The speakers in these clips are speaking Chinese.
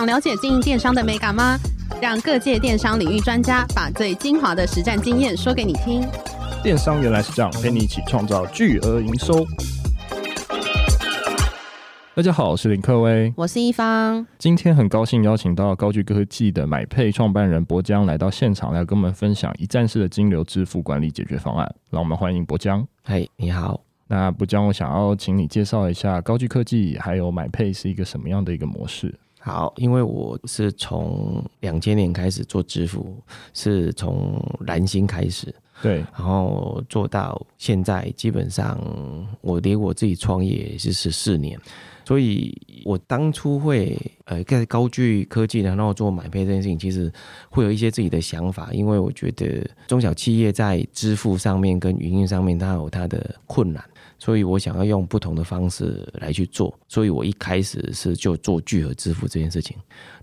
想了解经营电商的美感吗？让各界电商领域专家把最精华的实战经验说给你听。电商原来是这样，陪你一起创造巨额营收。大家好，我是林克威，我是一方。今天很高兴邀请到高聚科技的买配创办人博江来到现场，来跟我们分享一站式的金流支付管理解决方案。让我们欢迎博江。嘿，你好。那博江，我想要请你介绍一下高聚科技还有买配是一个什么样的一个模式？好，因为我是从两千年开始做支付，是从蓝星开始，对，然后做到现在，基本上我离我自己创业是十四年，所以我当初会呃在高聚科技，然后做买配这件事情，其实会有一些自己的想法，因为我觉得中小企业在支付上面跟营运上面，它有它的困难。所以我想要用不同的方式来去做，所以我一开始是就做聚合支付这件事情。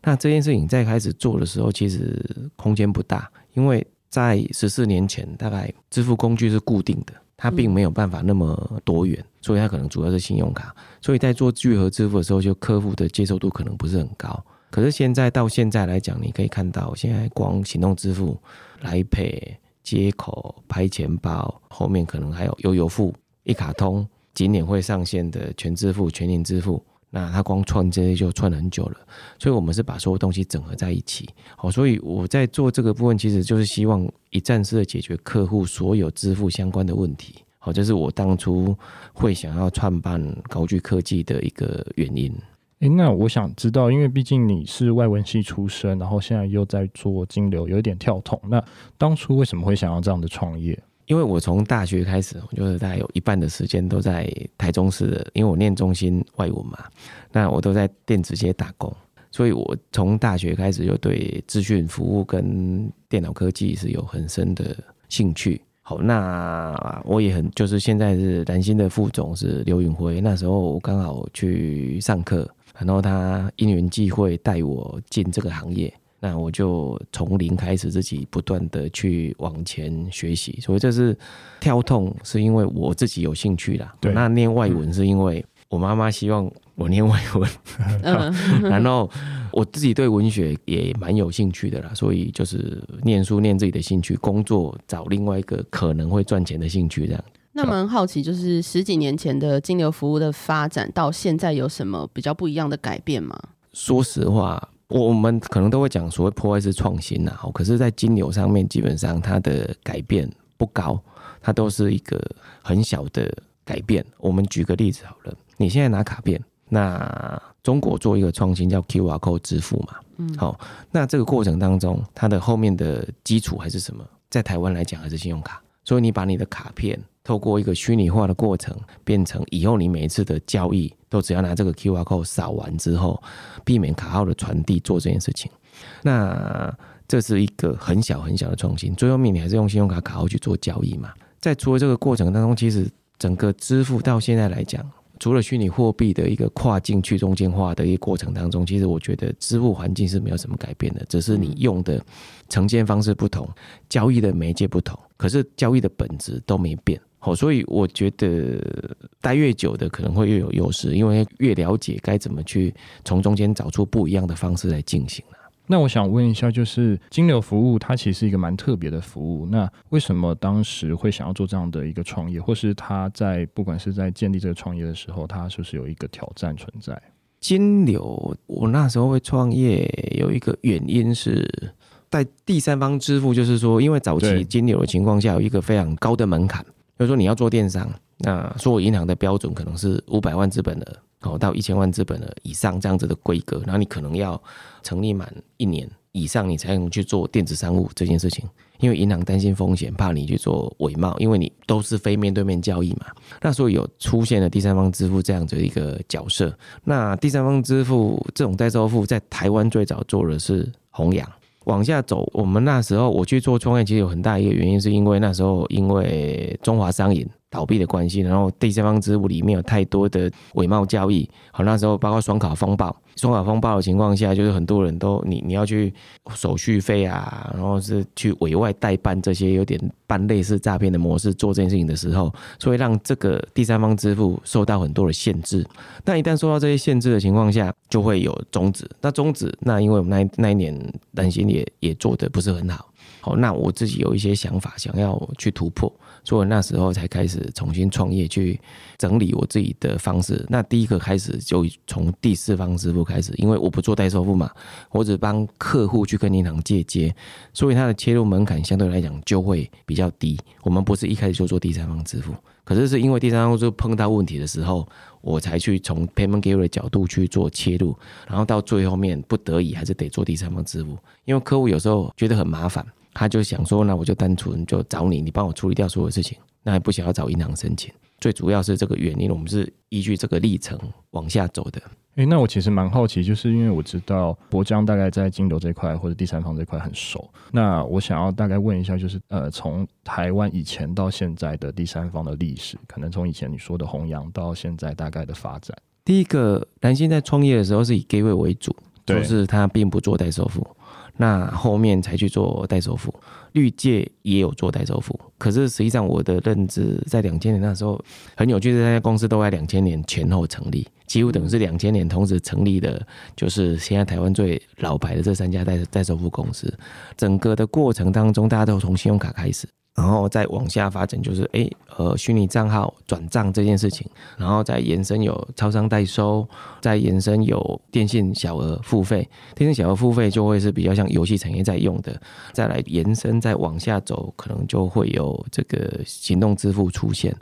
那这件事情在开始做的时候，其实空间不大，因为在十四年前，大概支付工具是固定的，它并没有办法那么多元，所以它可能主要是信用卡。所以在做聚合支付的时候，就客户的接受度可能不是很高。可是现在到现在来讲，你可以看到，现在光行动支付、来 Pay、街口、拍钱包，后面可能还有悠游付。一卡通今年会上线的全支付、全年支付，那它光串这些就串了很久了，所以我们是把所有东西整合在一起。好，所以我在做这个部分，其实就是希望一站式的解决客户所有支付相关的问题。好，这是我当初会想要创办高聚科技的一个原因。诶，那我想知道，因为毕竟你是外文系出身，然后现在又在做金流，有点跳桶。那当初为什么会想要这样的创业？因为我从大学开始，我就是大概有一半的时间都在台中市的，因为我念中心外文嘛，那我都在电子街打工，所以我从大学开始就对资讯服务跟电脑科技是有很深的兴趣。好，那我也很就是现在是蓝新的副总是刘允辉，那时候我刚好去上课，然后他因缘际会带我进这个行业。那我就从零开始，自己不断的去往前学习，所以这是跳痛，是因为我自己有兴趣啦。对，那念外文是因为我妈妈希望我念外文，嗯，然后我自己对文学也蛮有兴趣的啦，所以就是念书念自己的兴趣，工作找另外一个可能会赚钱的兴趣这样。那蛮好奇，就是十几年前的金流服务的发展到现在有什么比较不一样的改变吗？说实话。我们可能都会讲所谓破坏式创新呐，好，可是，在金流上面，基本上它的改变不高，它都是一个很小的改变。我们举个例子好了，你现在拿卡片，那中国做一个创新叫 QR Code 支付嘛，嗯，好，那这个过程当中，它的后面的基础还是什么？在台湾来讲，还是信用卡。所以你把你的卡片透过一个虚拟化的过程，变成以后你每一次的交易都只要拿这个 QR code 扫完之后，避免卡号的传递做这件事情。那这是一个很小很小的创新。最后面你还是用信用卡卡号去做交易嘛？在除了这个过程当中，其实整个支付到现在来讲。除了虚拟货币的一个跨境去中间化的一个过程当中，其实我觉得支付环境是没有什么改变的，只是你用的呈现方式不同，交易的媒介不同，可是交易的本质都没变。好，所以我觉得待越久的可能会越有优势，因为越了解该怎么去从中间找出不一样的方式来进行。那我想问一下，就是金流服务它其实是一个蛮特别的服务，那为什么当时会想要做这样的一个创业，或是他在不管是在建立这个创业的时候，他是不是有一个挑战存在？金流，我那时候会创业有一个原因是在第三方支付，就是说，因为早期金流的情况下有一个非常高的门槛，就是说你要做电商，那所有银行的标准可能是五百万资本额。哦，到一千万资本的以上这样子的规格，然后你可能要成立满一年以上，你才能去做电子商务这件事情。因为银行担心风险，怕你去做伪冒，因为你都是非面对面交易嘛。那所以有出现了第三方支付这样子的一个角色。那第三方支付这种代收付，在台湾最早做的是宏洋。往下走，我们那时候我去做创业，其实有很大一个原因，是因为那时候因为中华商银。倒闭的关系，然后第三方支付里面有太多的伪冒交易，好，那时候包括双卡风暴，双卡风暴的情况下，就是很多人都你你要去手续费啊，然后是去委外代办这些有点办类似诈骗的模式做这件事情的时候，所以让这个第三方支付受到很多的限制。那一旦受到这些限制的情况下，就会有终止。那终止，那因为我们那那一年担心也也做得不是很好，好，那我自己有一些想法想要去突破。所以那时候才开始重新创业，去整理我自己的方式。那第一个开始就从第四方支付开始，因为我不做代收付嘛，我只帮客户去跟银行借接，所以它的切入门槛相对来讲就会比较低。我们不是一开始就做第三方支付，可是是因为第三方支付碰到问题的时候，我才去从 payment gateway 的角度去做切入，然后到最后面不得已还是得做第三方支付，因为客户有时候觉得很麻烦。他就想说，那我就单纯就找你，你帮我处理掉所有事情，那还不想要找银行申请。最主要是这个原因，我们是依据这个历程往下走的。诶、欸，那我其实蛮好奇，就是因为我知道柏江大概在金流这块或者第三方这块很熟，那我想要大概问一下，就是呃，从台湾以前到现在的第三方的历史，可能从以前你说的弘扬到现在大概的发展。第一个，南星在创业的时候是以 gateway 为主，就是他并不做代收付。那后面才去做代收付，绿界也有做代收付，可是实际上我的认知在两千年那时候很有趣，这家公司都在两千年前后成立，几乎等于是两千年同时成立的，就是现在台湾最老牌的这三家代代收付公司。整个的过程当中，大家都从信用卡开始。然后再往下发展，就是哎，呃，虚拟账号转账这件事情，然后再延伸有超商代收，再延伸有电信小额付费，电信小额付费就会是比较像游戏产业在用的，再来延伸再再往下走，可能就会有这个行动支付出现。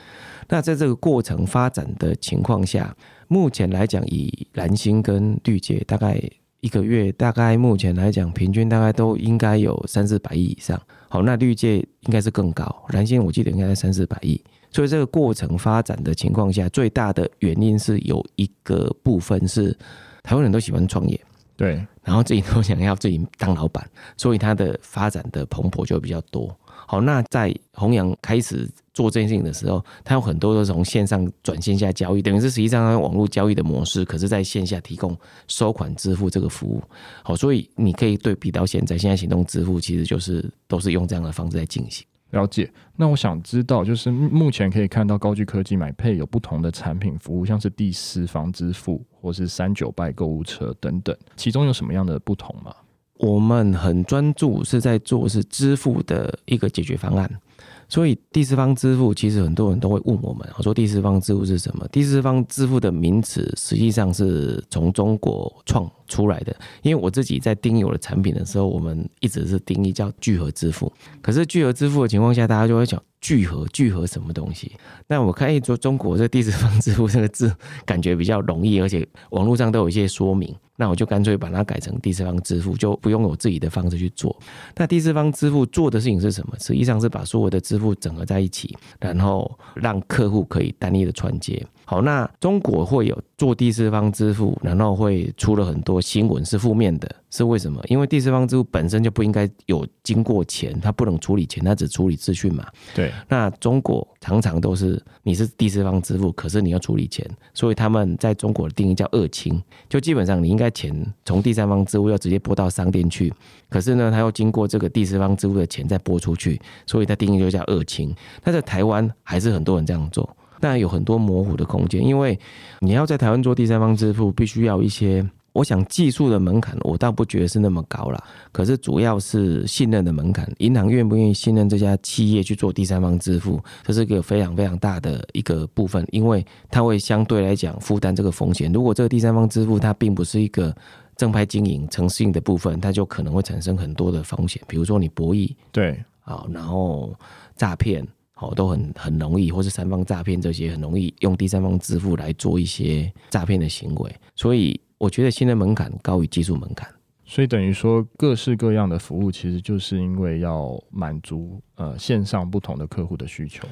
那在这个过程发展的情况下，目前来讲，以蓝星跟绿界大概。一个月大概目前来讲，平均大概都应该有三四百亿以上。好，那绿界应该是更高，蓝星我记得应该在三四百亿。所以这个过程发展的情况下，最大的原因是有一个部分是台湾人都喜欢创业，对，然后自己都想要自己当老板，所以它的发展的蓬勃就比较多。好，那在宏洋开始做这件事情的时候，它有很多都是从线上转线下交易，等于是实际上它网络交易的模式，可是在线下提供收款支付这个服务。好，所以你可以对比到现在，现在行动支付其实就是都是用这样的方式在进行。了解。那我想知道，就是目前可以看到高聚科技买配有不同的产品服务，像是第四方支付或是三九拜购物车等等，其中有什么样的不同吗？我们很专注是在做是支付的一个解决方案，所以第四方支付其实很多人都会问我们，我说第四方支付是什么？第四方支付的名词实际上是从中国创出来的，因为我自己在定义我的产品的时候，我们一直是定义叫聚合支付，可是聚合支付的情况下，大家就会讲。聚合聚合什么东西？那我看一说中国这第四方支付这个字，感觉比较容易，而且网络上都有一些说明。那我就干脆把它改成第四方支付，就不用我自己的方式去做。那第四方支付做的事情是什么？实际上是把所有的支付整合在一起，然后让客户可以单一的串接。好，那中国会有做第四方支付，然后会出了很多新闻是负面的，是为什么？因为第四方支付本身就不应该有经过钱，它不能处理钱，它只处理资讯嘛。对。那中国常常都是你是第四方支付，可是你要处理钱，所以他们在中国的定义叫二清，就基本上你应该钱从第三方支付要直接拨到商店去，可是呢，它要经过这个第四方支付的钱再拨出去，所以它定义就叫二清。那在台湾还是很多人这样做。那有很多模糊的空间，因为你要在台湾做第三方支付，必须要一些，我想技术的门槛，我倒不觉得是那么高啦。可是主要是信任的门槛，银行愿不愿意信任这家企业去做第三方支付，这是一个非常非常大的一个部分，因为它会相对来讲负担这个风险。如果这个第三方支付它并不是一个正派经营、诚信的部分，它就可能会产生很多的风险，比如说你博弈，对，好，然后诈骗。好，都很很容易，或是三方诈骗这些很容易用第三方支付来做一些诈骗的行为，所以我觉得信任门槛高于技术门槛。所以等于说，各式各样的服务，其实就是因为要满足呃线上不同的客户的需求。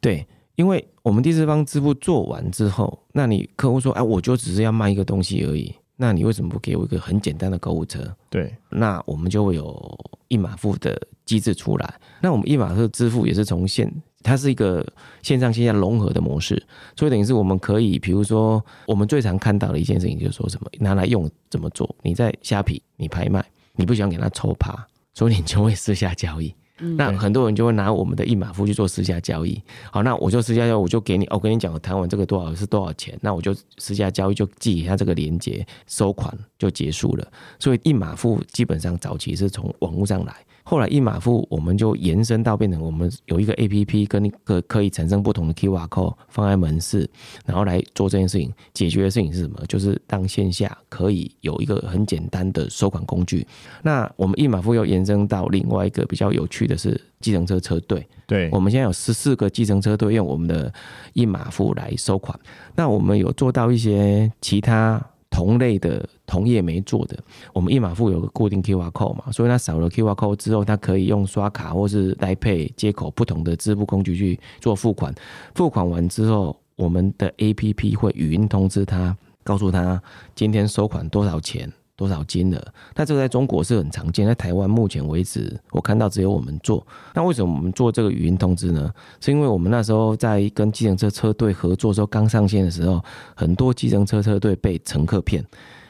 对，因为我们第四方支付做完之后，那你客户说，哎，我就只是要卖一个东西而已，那你为什么不给我一个很简单的购物车？对，那我们就会有一码付的机制出来。那我们一码是支付也是从线。它是一个线上线下融合的模式，所以等于是我们可以，比如说我们最常看到的一件事情，就是说什么拿来用怎么做？你在虾皮你拍卖，你不想给他抽趴，所以你就会私下交易。嗯、那很多人就会拿我们的一码付去做私下交易。好，那我就私下交易，我就给你，我跟你讲，我谈完这个多少是多少钱，那我就私下交易就记一下这个连接，收款就结束了。所以一码付基本上早期是从网络上来。后来一码付，我们就延伸到变成我们有一个 APP，跟可可以产生不同的 code 放在门市，然后来做这件事情。解决的事情是什么？就是当线下可以有一个很简单的收款工具。那我们一码付又延伸到另外一个比较有趣的是计程车车队。对，我们现在有十四个计程车队用我们的一码付来收款。那我们有做到一些其他。同类的同业没做的，我们一码付有个固定 QR code 嘛，所以他扫了 QR code 之后，他可以用刷卡或是来配接口不同的支付工具去做付款。付款完之后，我们的 APP 会语音通知他，告诉他今天收款多少钱。多少金额？那这个在中国是很常见，在台湾目前为止，我看到只有我们做。那为什么我们做这个语音通知呢？是因为我们那时候在跟计程车车队合作的时候，刚上线的时候，很多计程车车队被乘客骗。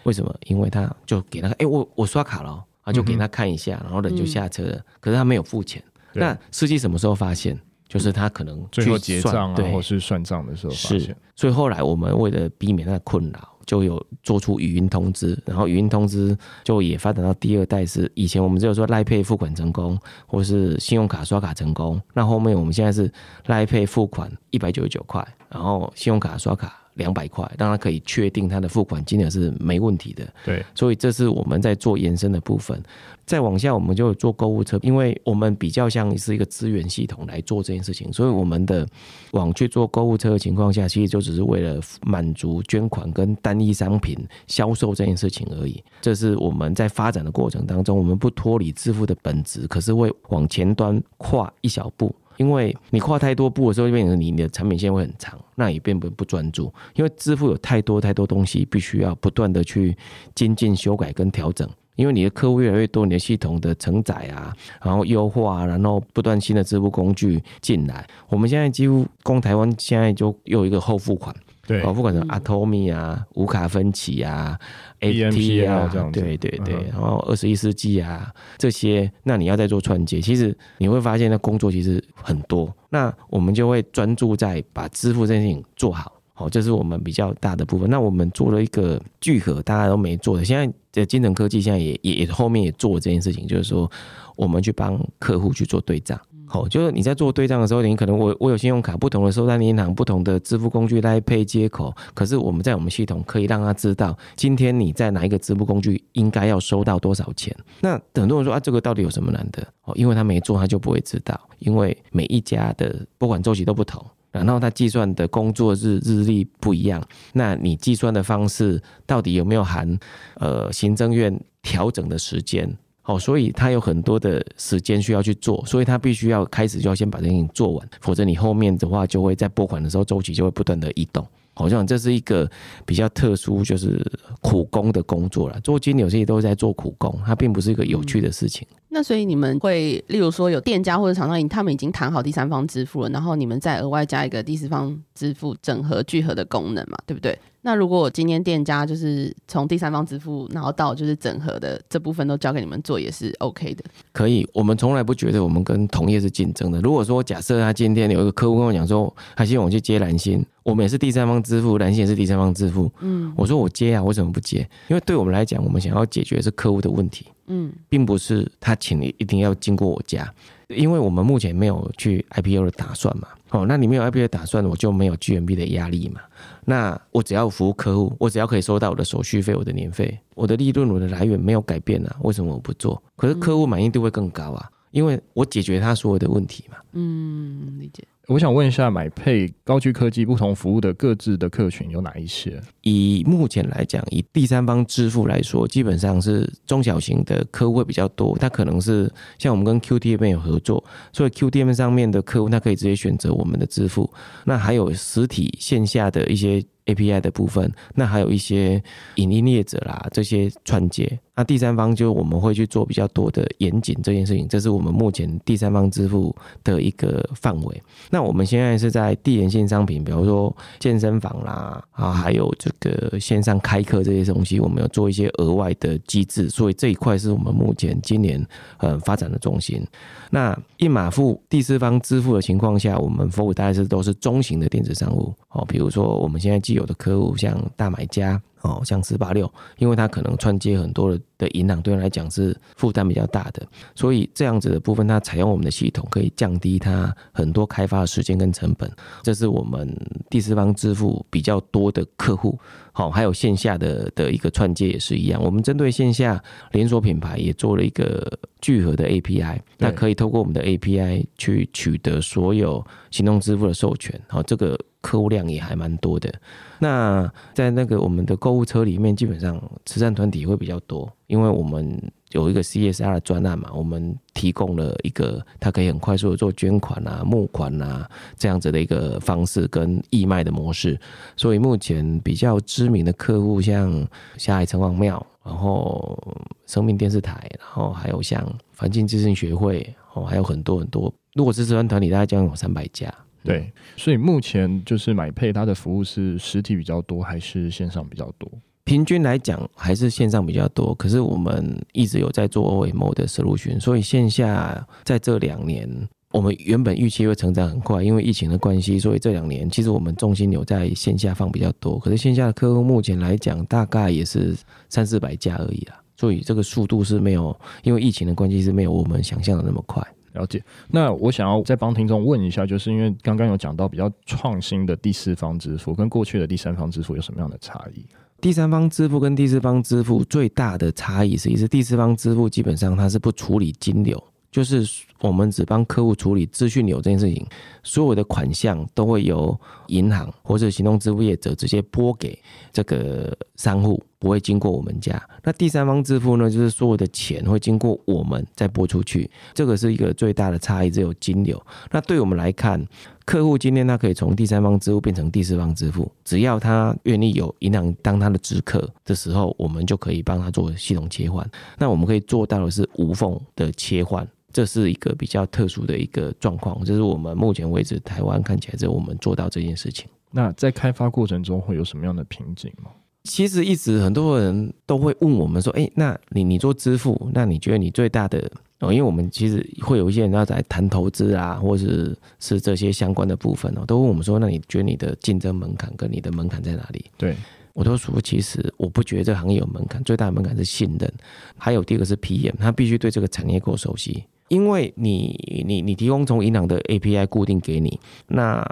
为什么？因为他就给他，哎、欸，我我刷卡了，啊，就给他看一下，然后人就下车了，嗯、可是他没有付钱。那司机什么时候发现？就是他可能去最后结账啊，对或是算账的时候发现。是，所以后来我们为了避免那个困扰。就有做出语音通知，然后语音通知就也发展到第二代，是以前我们只有说赖配付款成功，或是信用卡刷卡成功，那后面我们现在是赖配付款一百九十九块，然后信用卡刷卡。两百块，让他可以确定他的付款金额是没问题的。对，所以这是我们在做延伸的部分。再往下，我们就做购物车，因为我们比较像是一个资源系统来做这件事情，所以我们的往去做购物车的情况下，其实就只是为了满足捐款跟单一商品销售这件事情而已。这是我们在发展的过程当中，我们不脱离支付的本质，可是会往前端跨一小步。因为你跨太多步的时候，就变成你你的产品线会很长，那也变不不专注。因为支付有太多太多东西，必须要不断的去精进、修改跟调整。因为你的客户越来越多，你的系统的承载啊，然后优化，然后不断新的支付工具进来。我们现在几乎光台湾现在就又有一个后付款。对，不管是 Atomy 啊、无卡分期啊、AT 啊，这样对对对，然后二十一世纪啊这些，那你要再做串接，其实你会发现那工作其实很多。那我们就会专注在把支付这件事情做好，好，这是我们比较大的部分。那我们做了一个聚合，大家都没做的，现在的金城科技现在也也也后面也做这件事情，就是说我们去帮客户去做对账。好，就是你在做对账的时候，你可能我我有信用卡，不同的收单银行，不同的支付工具来配接口。可是我们在我们系统可以让他知道，今天你在哪一个支付工具应该要收到多少钱。那很多人说啊，这个到底有什么难的？哦，因为他没做，他就不会知道。因为每一家的拨款周期都不同，然后他计算的工作日日历不一样。那你计算的方式到底有没有含呃行政院调整的时间？哦，所以他有很多的时间需要去做，所以他必须要开始就要先把这件事情做完，否则你后面的话就会在拨款的时候周期就会不断的移动。好像这是一个比较特殊，就是苦工的工作了。做金流这些都是在做苦工，它并不是一个有趣的事情。那所以你们会，例如说有店家或者厂商，他们已经谈好第三方支付了，然后你们再额外加一个第四方支付整合聚合的功能嘛，对不对？那如果我今天店家就是从第三方支付，然后到就是整合的这部分都交给你们做，也是 OK 的。可以，我们从来不觉得我们跟同业是竞争的。如果说假设他今天有一个客户跟我讲说，他希望我去接蓝心，我们也是第三方支付，蓝心也是第三方支付。嗯，我说我接啊，为什么不接？因为对我们来讲，我们想要解决的是客户的问题。嗯，并不是他请你一定要经过我家。因为我们目前没有去 IPO 的打算嘛，哦，那你没有 IPO 的打算，我就没有 GMB 的压力嘛。那我只要服务客户，我只要可以收到我的手续费、我的年费、我的利润、我的来源没有改变啊，为什么我不做？可是客户满意度会更高啊，因为我解决他所有的问题嘛。嗯，理解。我想问一下，买配高聚科技不同服务的各自的客群有哪一些？以目前来讲，以第三方支付来说，基本上是中小型的客户会比较多。他可能是像我们跟 QTM 有合作，所以 QTM 上面的客户，他可以直接选择我们的支付。那还有实体线下的一些 API 的部分，那还有一些影音业者啦，这些串接。那第三方就我们会去做比较多的严谨这件事情，这是我们目前第三方支付的一个范围。那我们现在是在地延性商品，比如说健身房啦，啊，还有这个线上开课这些东西，我们有做一些额外的机制，所以这一块是我们目前今年呃发展的重心。那一码付第四方支付的情况下，我们服务大概是都是中型的电子商务哦，比如说我们现在既有的客户像大买家。哦，像四八六，因为它可能串接很多的的银行，对他来讲是负担比较大的，所以这样子的部分，它采用我们的系统，可以降低它很多开发的时间跟成本。这是我们第四方支付比较多的客户。好，还有线下的的一个串接也是一样，我们针对线下连锁品牌也做了一个聚合的 API，那可以透过我们的 API 去取得所有行动支付的授权。好，这个。客户量也还蛮多的。那在那个我们的购物车里面，基本上慈善团体会比较多，因为我们有一个 CSR 的专案嘛，我们提供了一个它可以很快速的做捐款啊、募款啊这样子的一个方式跟义卖的模式。所以目前比较知名的客户，像下海城隍庙，然后生命电视台，然后还有像环境资讯学会，哦，还有很多很多。如果是慈善团体，大概将近有三百家。对，所以目前就是买配它的服务是实体比较多还是线上比较多？平均来讲还是线上比较多，可是我们一直有在做 OMO 的 solution，所以线下在这两年，我们原本预期会成长很快，因为疫情的关系，所以这两年其实我们重心有在线下放比较多，可是线下的客户目前来讲大概也是三四百家而已啦，所以这个速度是没有，因为疫情的关系是没有我们想象的那么快。了解，那我想要再帮听众问一下，就是因为刚刚有讲到比较创新的第四方支付跟过去的第三方支付有什么样的差异？第三方支付跟第四方支付最大的差异是，是第四方支付基本上它是不处理金流。就是我们只帮客户处理资讯流这件事情，所有的款项都会由银行或者行动支付业者直接拨给这个商户，不会经过我们家。那第三方支付呢，就是所有的钱会经过我们再拨出去，这个是一个最大的差异，只有金流。那对我们来看，客户今天他可以从第三方支付变成第四方支付，只要他愿意有银行当他的直客的时候，我们就可以帮他做系统切换。那我们可以做到的是无缝的切换。这是一个比较特殊的一个状况，这是我们目前为止台湾看起来只有我们做到这件事情。那在开发过程中会有什么样的瓶颈吗？其实一直很多人都会问我们说：“哎，那你你做支付，那你觉得你最大的哦？”因为我们其实会有一些人要在谈投资啊，或者是这些相关的部分哦，都问我们说：“那你觉得你的竞争门槛跟你的门槛在哪里？”对，我都说，其实我不觉得这个行业有门槛，最大的门槛是信任，还有第二个是 PM，他必须对这个产业够熟悉。因为你你你提供从银行的 API 固定给你，那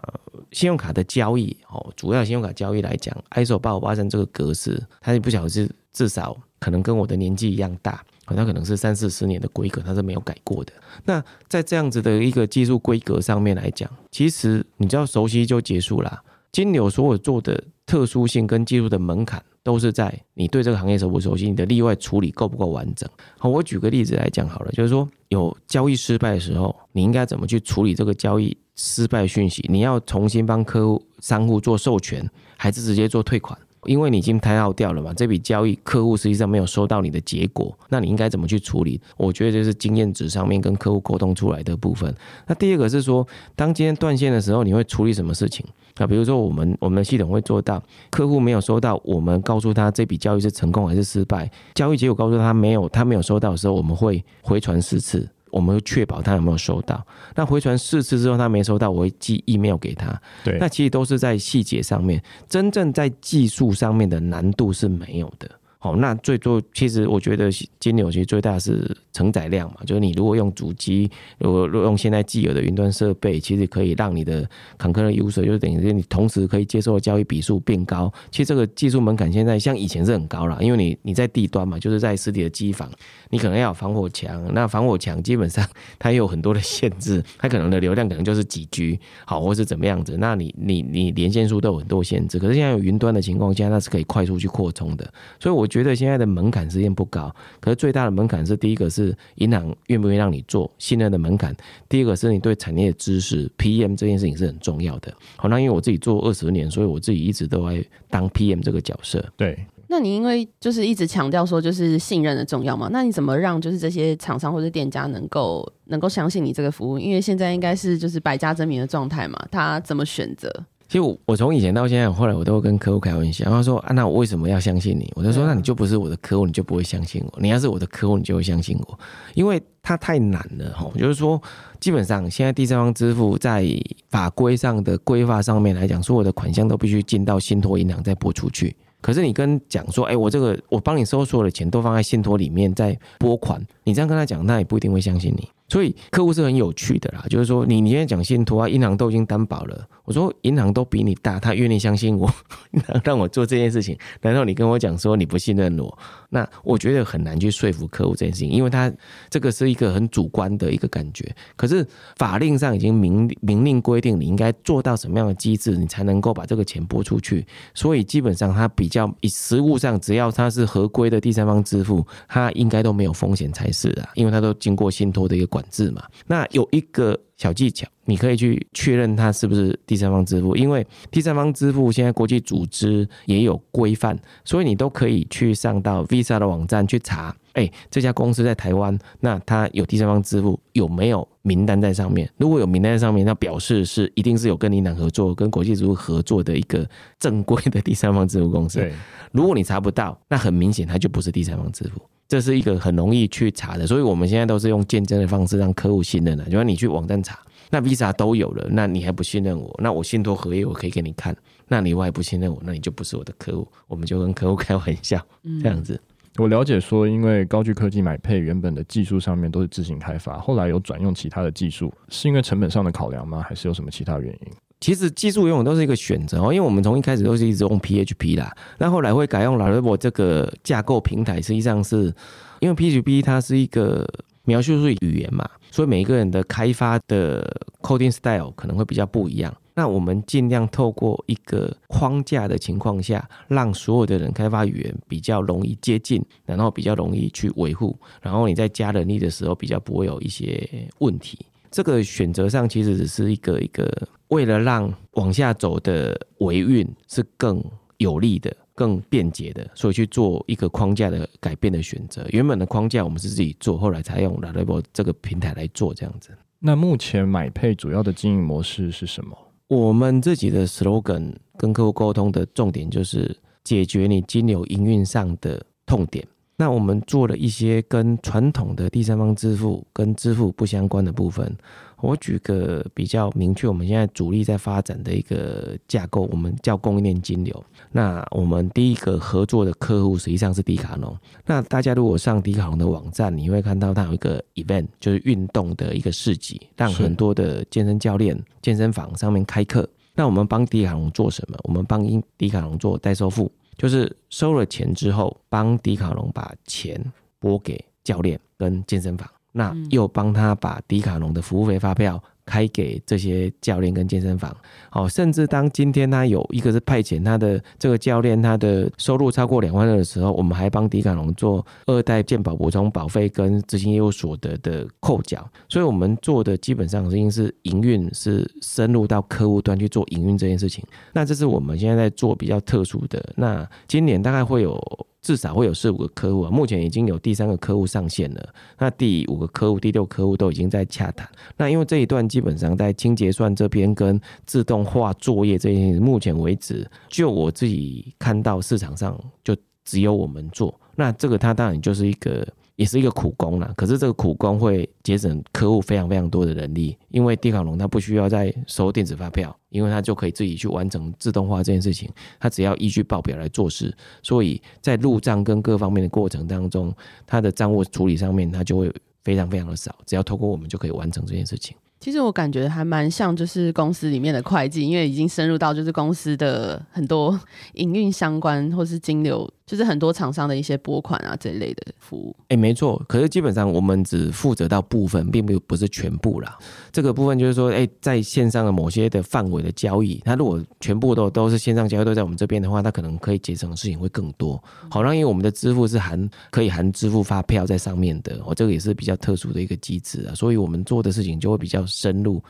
信用卡的交易哦，主要信用卡交易来讲，ISO 八五八三这个格式，它也不晓得是至少可能跟我的年纪一样大，它可能是三四十年的规格，它是没有改过的。那在这样子的一个技术规格上面来讲，其实你只要熟悉就结束了。金牛所有做的特殊性跟技术的门槛，都是在你对这个行业熟不熟悉，你的例外处理够不够完整。好，我举个例子来讲好了，就是说有交易失败的时候，你应该怎么去处理这个交易失败讯息？你要重新帮客户商户做授权，还是直接做退款？因为你已经开号掉了嘛，这笔交易客户实际上没有收到你的结果，那你应该怎么去处理？我觉得就是经验值上面跟客户沟通出来的部分。那第二个是说，当今天断线的时候，你会处理什么事情？啊，比如说我们我们的系统会做到，客户没有收到，我们告诉他这笔交易是成功还是失败，交易结果告诉他没有，他没有收到的时候，我们会回传四次。我们会确保他有没有收到。那回传四次之后，他没收到，我会寄 email 给他。对，那其实都是在细节上面，真正在技术上面的难度是没有的。好，那最多其实我觉得金牛其实最大是承载量嘛，就是你如果用主机，如果用现在既有的云端设备，其实可以让你的 concurrent user 就等于是你同时可以接受的交易笔数变高。其实这个技术门槛现在像以前是很高了，因为你你在地端嘛，就是在实体的机房，你可能要有防火墙，那防火墙基本上它也有很多的限制，它可能的流量可能就是几 G 好，或是怎么样子，那你你你连线数都有很多限制。可是现在有云端的情况下，那是可以快速去扩充的，所以我。觉得现在的门槛实验不高，可是最大的门槛是第一个是银行愿不愿意让你做信任的门槛，第二个是你对产业的知识，PM 这件事情是很重要的。好，那因为我自己做二十年，所以我自己一直都在当 PM 这个角色。对，那你因为就是一直强调说就是信任的重要嘛，那你怎么让就是这些厂商或者店家能够能够相信你这个服务？因为现在应该是就是百家争鸣的状态嘛，他怎么选择？其实我从以前到现在，后来我都会跟客户开玩笑，他说：“啊，那我为什么要相信你？”我就说：“那你就不是我的客户，你就不会相信我。你要是我的客户，你就会相信我，因为它太难了哈。就是说，基本上现在第三方支付在法规上的规划上面来讲，所有的款项都必须进到信托银行再拨出去。可是你跟讲说，哎，我这个我帮你收所有的钱都放在信托里面再拨款，你这样跟他讲，那也不一定会相信你。所以客户是很有趣的啦，就是说你你现在讲信托啊，银行都已经担保了。”我说银行都比你大，他愿意相信我，让我做这件事情。难道你跟我讲说你不信任我？那我觉得很难去说服客户这件事情，因为他这个是一个很主观的一个感觉。可是法令上已经明明令规定，你应该做到什么样的机制，你才能够把这个钱拨出去。所以基本上它比较以实务上，只要它是合规的第三方支付，它应该都没有风险才是啊，因为它都经过信托的一个管制嘛。那有一个。小技巧，你可以去确认它是不是第三方支付，因为第三方支付现在国际组织也有规范，所以你都可以去上到 Visa 的网站去查，哎，这家公司在台湾，那它有第三方支付有没有名单在上面？如果有名单在上面，那表示是一定是有跟银行合作、跟国际组织合作的一个正规的第三方支付公司。对，如果你查不到，那很明显它就不是第三方支付。这是一个很容易去查的，所以我们现在都是用见证的方式让客户信任的。就说你去网站查，那 Visa 都有了，那你还不信任我？那我信托合约我可以给你看，那你还不信任我，那你就不是我的客户。我们就跟客户开玩笑，这样子。我了解说，因为高聚科技买配原本的技术上面都是自行开发，后来有转用其他的技术，是因为成本上的考量吗？还是有什么其他原因？其实技术永远都是一个选择哦，因为我们从一开始都是一直用 PHP 啦，那后来会改用 Laravel 这个架构平台，实际上是因为 PHP 它是一个描述式语言嘛，所以每一个人的开发的 coding style 可能会比较不一样。那我们尽量透过一个框架的情况下，让所有的人开发语言比较容易接近，然后比较容易去维护，然后你在加人力的时候比较不会有一些问题。这个选择上其实只是一个一个，为了让往下走的维运是更有利的、更便捷的，所以去做一个框架的改变的选择。原本的框架我们是自己做，后来才用 Laravel 这个平台来做这样子。那目前买配主要的经营模式是什么？我们自己的 slogan 跟客户沟通的重点就是解决你金流营运上的痛点。那我们做了一些跟传统的第三方支付跟支付不相关的部分。我举个比较明确，我们现在主力在发展的一个架构，我们叫供应链金流。那我们第一个合作的客户实际上是迪卡侬。那大家如果上迪卡侬的网站，你会看到它有一个 event，就是运动的一个市集，让很多的健身教练、健身房上面开课。那我们帮迪卡侬做什么？我们帮迪卡侬做代收付。就是收了钱之后，帮迪卡侬把钱拨给教练跟健身房，那又帮他把迪卡侬的服务费发票。开给这些教练跟健身房，哦，甚至当今天他有一个是派遣他的这个教练，他的收入超过两万二的时候，我们还帮迪卡侬做二代健保补充保费跟执行业务所得的扣缴，所以我们做的基本上已经是营运，是深入到客户端去做营运这件事情。那这是我们现在在做比较特殊的。那今年大概会有。至少会有四五个客户啊，目前已经有第三个客户上线了，那第五个客户、第六个客户都已经在洽谈。那因为这一段基本上在清结算这边跟自动化作业这些，目前为止就我自己看到市场上就只有我们做。那这个它当然就是一个也是一个苦工啦，可是这个苦工会节省客户非常非常多的人力，因为迪卡侬它不需要再收电子发票，因为它就可以自己去完成自动化这件事情，它只要依据报表来做事，所以在入账跟各方面的过程当中，它的账务处理上面它就会非常非常的少，只要透过我们就可以完成这件事情。其实我感觉还蛮像，就是公司里面的会计，因为已经深入到就是公司的很多营运相关或是金流。就是很多厂商的一些拨款啊这一类的服务，哎、没错。可是基本上我们只负责到部分，并不不是全部啦。这个部分就是说，哎、在线上的某些的范围的交易，它如果全部都都是线上交易都在我们这边的话，它可能可以节省的事情会更多。好，那因为我们的支付是含可以含支付发票在上面的，哦，这个也是比较特殊的一个机制啊，所以我们做的事情就会比较深入，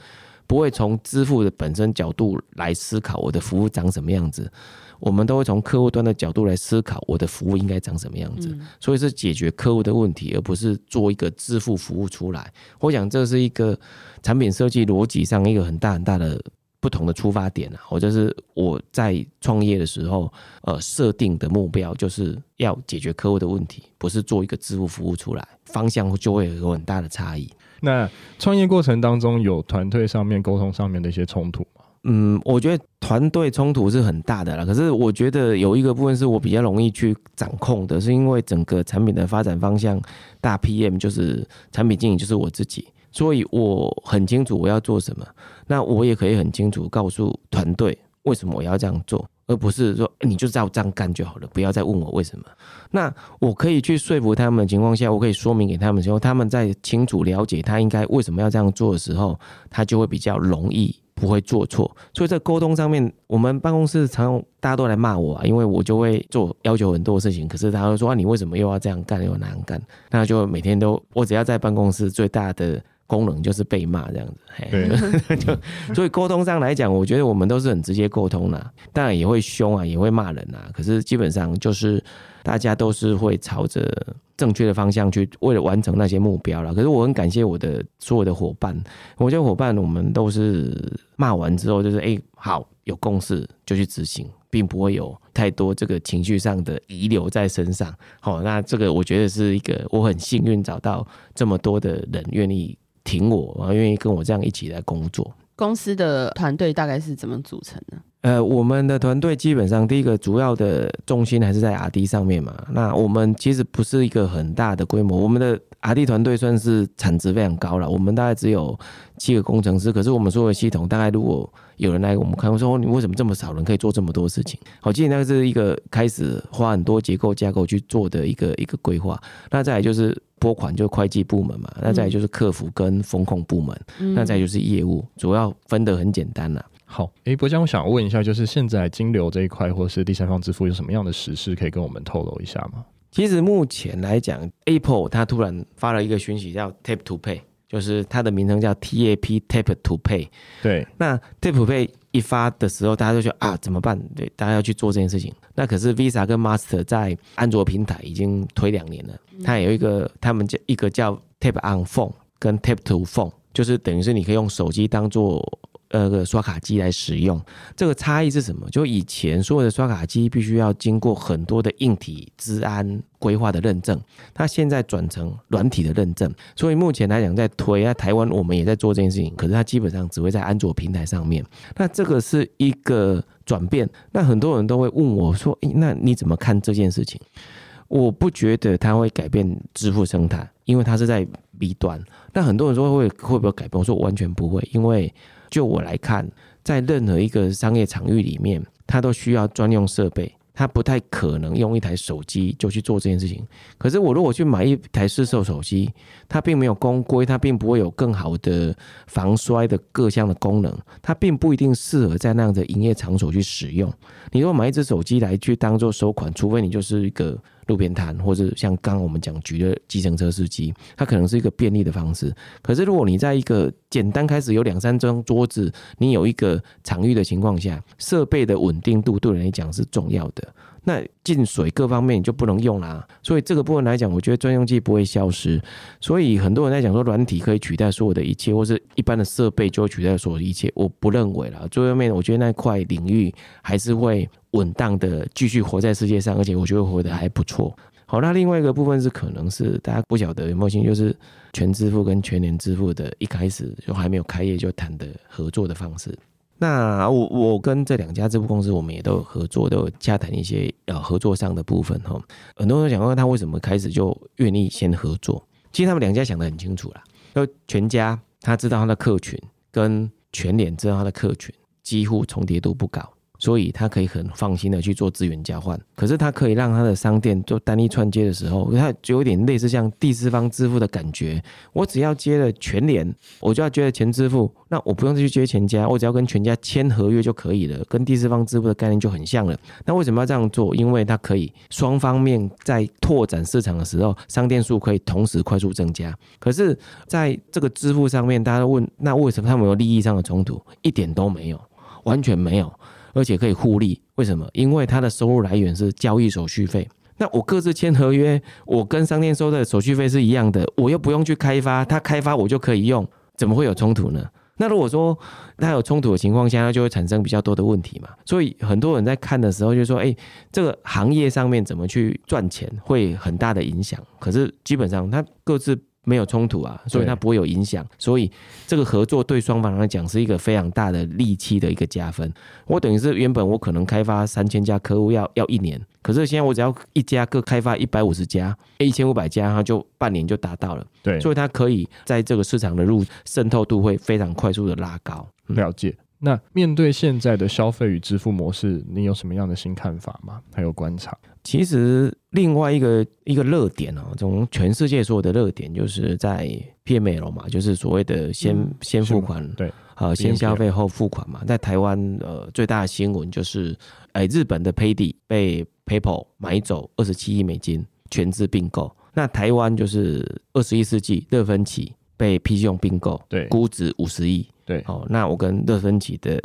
不会从支付的本身角度来思考我的服务长什么样子。我们都会从客户端的角度来思考，我的服务应该长什么样子，嗯、所以是解决客户的问题，而不是做一个支付服务出来。我想这是一个产品设计逻辑上一个很大很大的不同的出发点啊！或者是我在创业的时候，呃，设定的目标就是要解决客户的问题，不是做一个支付服务出来，方向就会有很大的差异。那创业过程当中有团队上面沟通上面的一些冲突吗？嗯，我觉得团队冲突是很大的啦。可是我觉得有一个部分是我比较容易去掌控的，是因为整个产品的发展方向，大 PM 就是产品经理就是我自己，所以我很清楚我要做什么。那我也可以很清楚告诉团队为什么我要这样做，而不是说你就照这样干就好了，不要再问我为什么。那我可以去说服他们的情况下，我可以说明给他们的时候，他们在清楚了解他应该为什么要这样做的时候，他就会比较容易。不会做错，所以在沟通上面，我们办公室常常大家都来骂我啊，因为我就会做要求很多事情，可是他会说啊，你为什么又要这样干又难干？那就每天都，我只要在办公室最大的功能就是被骂这样子，对 就所以沟通上来讲，我觉得我们都是很直接沟通啦，当然也会凶啊，也会骂人啊，可是基本上就是大家都是会朝着。正确的方向去，为了完成那些目标了。可是我很感谢我的所有的伙伴，我觉得伙伴我们都是骂完之后就是哎、欸，好，有共识就去执行，并不会有太多这个情绪上的遗留在身上。好，那这个我觉得是一个我很幸运找到这么多的人愿意挺我，然后愿意跟我这样一起来工作。公司的团队大概是怎么组成的？呃，我们的团队基本上第一个主要的重心还是在 R&D 上面嘛。那我们其实不是一个很大的规模，我们的 R&D 团队算是产值非常高了。我们大概只有七个工程师，可是我们所有的系统大概如果有人来我们看，我说你为什么这么少人可以做这么多事情？好，记得那个是一个开始花很多结构架构去做的一个一个规划。那再来就是拨款，就会计部门嘛。那再来就是客服跟风控部门。嗯、那再来就是业务，主要分得很简单了。好，诶，博江，我想问一下，就是现在金流这一块，或是第三方支付，有什么样的时事可以跟我们透露一下吗？其实目前来讲，Apple 它突然发了一个讯息，叫 Tap to Pay，就是它的名称叫 TAP Tap to Pay。对，那 Tap to Pay 一发的时候，大家就觉得啊，怎么办？对，大家要去做这件事情。那可是 Visa 跟 Master 在安卓平台已经推两年了，它有一个他们叫一个叫 Tap on Phone 跟 Tap to Phone，就是等于是你可以用手机当做。呃，个刷卡机来使用，这个差异是什么？就以前所有的刷卡机必须要经过很多的硬体治安规划的认证，它现在转成软体的认证。所以目前来讲，在推啊，台湾我们也在做这件事情，可是它基本上只会在安卓平台上面。那这个是一个转变。那很多人都会问我说：“诶，那你怎么看这件事情？”我不觉得它会改变支付生态，因为它是在 B 端。那很多人说会会不会改变？我说完全不会，因为。就我来看，在任何一个商业场域里面，它都需要专用设备，它不太可能用一台手机就去做这件事情。可是我如果去买一台市售手机，它并没有公规，它并不会有更好的防摔的各项的功能，它并不一定适合在那样的营业场所去使用。你如果买一只手机来去当做收款，除非你就是一个。路边摊，或者像刚刚我们讲举的计程车司机，它可能是一个便利的方式。可是如果你在一个简单开始有两三张桌子，你有一个场域的情况下，设备的稳定度对人来讲是重要的。那进水各方面你就不能用啦，所以这个部分来讲，我觉得专用机不会消失。所以很多人在讲说软体可以取代所有的一切，或是一般的设备就会取代所有的一切，我不认为啦。最后面我觉得那块领域还是会稳当的继续活在世界上，而且我觉得活得还不错。好，那另外一个部分是可能是大家不晓得有没有兴趣，就是全支付跟全联支付的一开始就还没有开业就谈的合作的方式。那我我跟这两家支付公司，我们也都有合作，都有洽谈一些呃合作上的部分哈。很多人想问他为什么开始就愿意先合作？其实他们两家想得很清楚啦，就全家他知道他的客群跟全联知道他的客群几乎重叠度不高。所以他可以很放心的去做资源交换，可是他可以让他的商店做单一串接的时候，他就有点类似像第四方支付的感觉。我只要接了全联，我就要接了全支付，那我不用再去接全家，我只要跟全家签合约就可以了，跟第四方支付的概念就很像了。那为什么要这样做？因为它可以双方面在拓展市场的时候，商店数可以同时快速增加。可是在这个支付上面，大家问，那为什么他们有利益上的冲突？一点都没有，完全没有。而且可以互利，为什么？因为它的收入来源是交易手续费。那我各自签合约，我跟商店收的手续费是一样的，我又不用去开发，他开发我就可以用，怎么会有冲突呢？那如果说它有冲突的情况下，那就会产生比较多的问题嘛。所以很多人在看的时候就说：“哎，这个行业上面怎么去赚钱，会很大的影响。”可是基本上它各自。没有冲突啊，所以它不会有影响，所以这个合作对双方来讲是一个非常大的利器的一个加分。我等于是原本我可能开发三千家客户要要一年，可是现在我只要一家各开发一百五十家，一千五百家，它就半年就达到了。对，所以它可以在这个市场的入渗透度会非常快速的拉高。了解。那面对现在的消费与支付模式，你有什么样的新看法吗？还有观察？其实另外一个一个热点哦，从全世界所有的热点，就是在 PML 嘛，就是所谓的先、嗯、先付款，对，呃，先消费后付款嘛。在台湾，呃，最大的新闻就是，哎，日本的 Paydi 被 PayPal 买走二十七亿美金，全资并购。那台湾就是二十一世纪乐芬奇被 PChome 用并购，对，估值五十亿。对，哦，那我跟乐芬奇的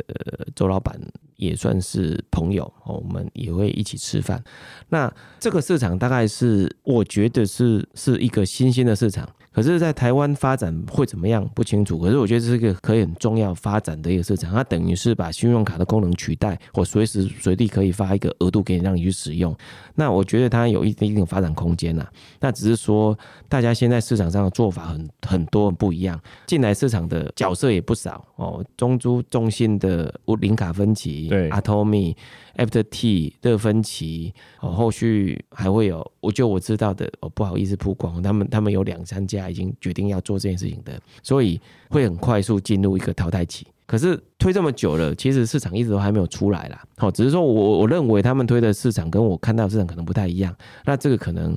周老板也算是朋友，我们也会一起吃饭。那这个市场大概是我觉得是是一个新兴的市场。可是，在台湾发展会怎么样不清楚。可是，我觉得这是一个可以很重要发展的一个市场。它等于是把信用卡的功能取代，或随时随地可以发一个额度给你，让你去使用。那我觉得它有一定的发展空间呐。那只是说，大家现在市场上的做法很很多很不一样，进来市场的角色也不少哦。中珠、中信的林卡分期，对，Atomy。Aftertee 乐芬奇哦，后续还会有，我就我知道的哦，不好意思曝光，他们他们有两三家他已经决定要做这件事情的，所以会很快速进入一个淘汰期。可是推这么久了，其实市场一直都还没有出来啦。好，只是说我我认为他们推的市场跟我看到的市场可能不太一样，那这个可能。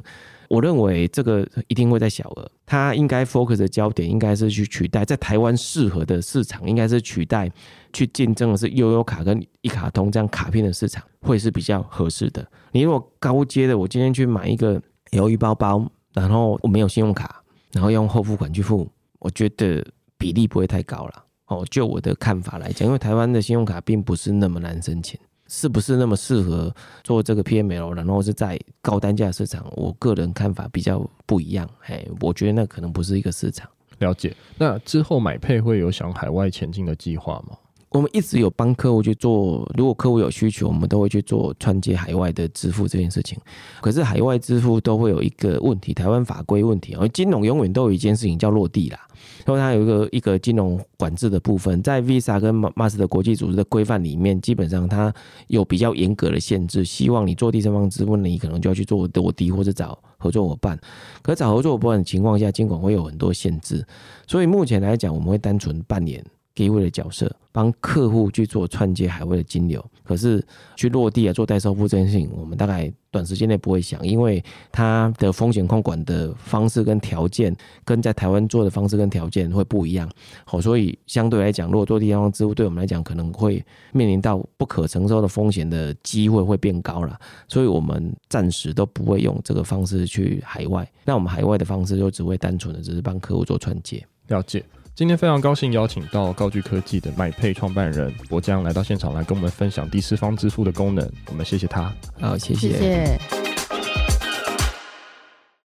我认为这个一定会在小额，它应该 focus 的焦点应该是去取代在台湾适合的市场，应该是取代去竞争的是悠悠卡跟一卡通这样卡片的市场，会是比较合适的。你如果高阶的，我今天去买一个鱿鱼包包，然后我没有信用卡，然后用后付款去付，我觉得比例不会太高了。哦，就我的看法来讲，因为台湾的信用卡并不是那么难申请。是不是那么适合做这个 PML？然后是在高单价市场，我个人看法比较不一样。嘿，我觉得那可能不是一个市场。了解。那之后买配会有想海外前进的计划吗？我们一直有帮客户去做，如果客户有需求，我们都会去做串接海外的支付这件事情。可是海外支付都会有一个问题，台湾法规问题。而金融永远都有一件事情叫落地啦，因为它有一个一个金融管制的部分，在 Visa 跟 Master 的国际组织的规范里面，基本上它有比较严格的限制。希望你做第三方支付，你可能就要去做落地或者找合作伙伴。可是找合作伙伴的情况下，金管会有很多限制。所以目前来讲，我们会单纯扮演。给位的角色，帮客户去做串接海外的金流，可是去落地啊，做代收付这件事情，我们大概短时间内不会想，因为它的风险控管的方式跟条件，跟在台湾做的方式跟条件会不一样。好，所以相对来讲，如果做第三方支付，对我们来讲可能会面临到不可承受的风险的机会会变高了，所以我们暂时都不会用这个方式去海外。那我们海外的方式就只会单纯的只是帮客户做串接。了解。今天非常高兴邀请到高聚科技的麦配创办人博江来到现场来跟我们分享第四方支付的功能，我们谢谢他。好，谢谢。谢谢。